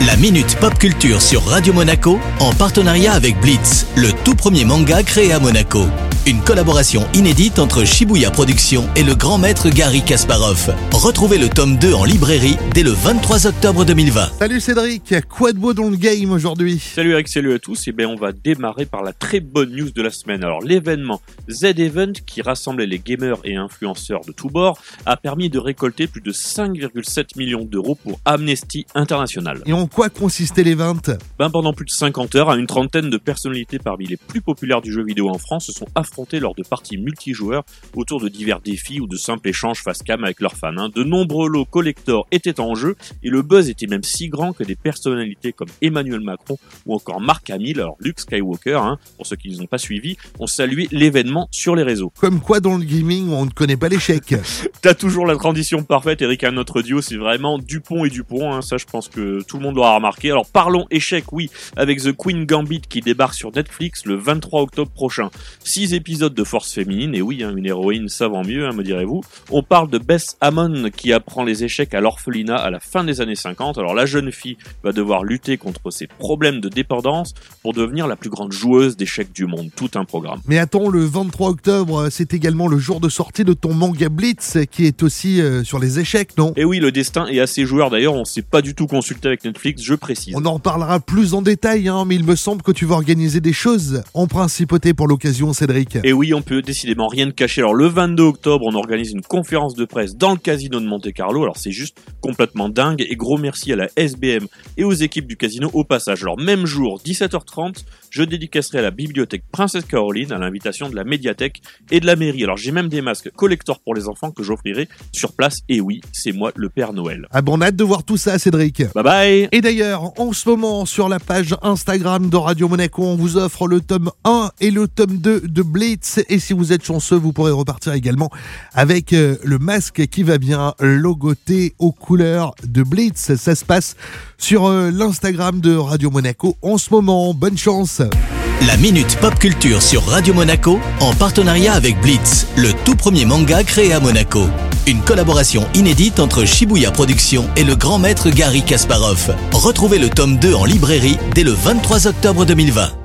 La Minute Pop Culture sur Radio Monaco en partenariat avec Blitz, le tout premier manga créé à Monaco. Une collaboration inédite entre Shibuya Productions et le grand maître Gary Kasparov. Retrouvez le tome 2 en librairie dès le 23 octobre 2020. Salut Cédric, quoi de beau dans le game aujourd'hui? Salut Eric, salut à tous. Et bien on va démarrer par la très bonne news de la semaine. Alors l'événement Z-Event qui rassemblait les gamers et influenceurs de tous bords a permis de récolter plus de 5,7 millions d'euros pour Amnesty International. Et en quoi consistait l'event Ben pendant plus de 50 heures, une trentaine de personnalités parmi les plus populaires du jeu vidéo en France se sont affrontées lors de parties multijoueurs autour de divers défis ou de simples échanges face cam avec leurs fans. hein. De nombreux lots collector étaient en jeu et le buzz était même si grand que des personnalités comme Emmanuel Macron ou encore Mark Hamill, alors Luke Skywalker, hein, pour ceux qui ne les ont pas suivis, ont salué l'événement sur les réseaux. Comme quoi dans le gaming on ne connaît pas l'échec T'as toujours la transition parfaite, Eric, à notre duo, c'est vraiment Dupont et Dupont, hein, ça je pense que tout le monde l'aura remarqué. Alors parlons échec, oui, avec The Queen Gambit qui débarque sur Netflix le 23 octobre prochain. Six épisodes de force féminine, et oui, hein, une héroïne savant mieux, hein, me direz-vous. On parle de Bess Hammond qui apprend les échecs à l'orphelinat à la fin des années 50. Alors la jeune fille va devoir lutter contre ses problèmes de dépendance pour devenir la plus grande joueuse d'échecs du monde. Tout un programme. Mais attends, le 23 octobre, c'est également le jour de sortie de ton manga Blitz qui est aussi euh, sur les échecs, non? Et oui, le destin est assez joueur d'ailleurs, on s'est pas du tout consulté avec Netflix, je précise. On en reparlera plus en détail, hein, mais il me semble que tu vas organiser des choses en principauté pour l'occasion, Cédric. Et oui, on peut décidément rien de cacher. Alors le 22 octobre, on organise une conférence de presse dans le casino de Monte Carlo. Alors c'est juste complètement dingue et gros merci à la SBM et aux équipes du casino au passage. Alors même jour, 17h30, je dédicacerai à la bibliothèque Princesse Caroline à l'invitation de la médiathèque et de la mairie. Alors j'ai même des masques collector pour les enfants que j'offrirai sur place. Et oui, c'est moi le Père Noël. Ah bon, on a hâte de voir tout ça, Cédric. Bye bye Et d'ailleurs, en ce moment, sur la page Instagram de Radio Monaco, on vous offre le tome 1 et le tome 2 de Blitz. Et si vous êtes chanceux, vous pourrez repartir également avec euh, le masque qui va bien logoté aux couleurs de Blitz. Ça se passe sur euh, l'Instagram de Radio Monaco en ce moment. Bonne chance La Minute Pop Culture sur Radio Monaco en partenariat avec Blitz, le tout premier manga créé à Monaco. Une collaboration inédite entre Shibuya Productions et le grand maître Gary Kasparov. Retrouvez le tome 2 en librairie dès le 23 octobre 2020.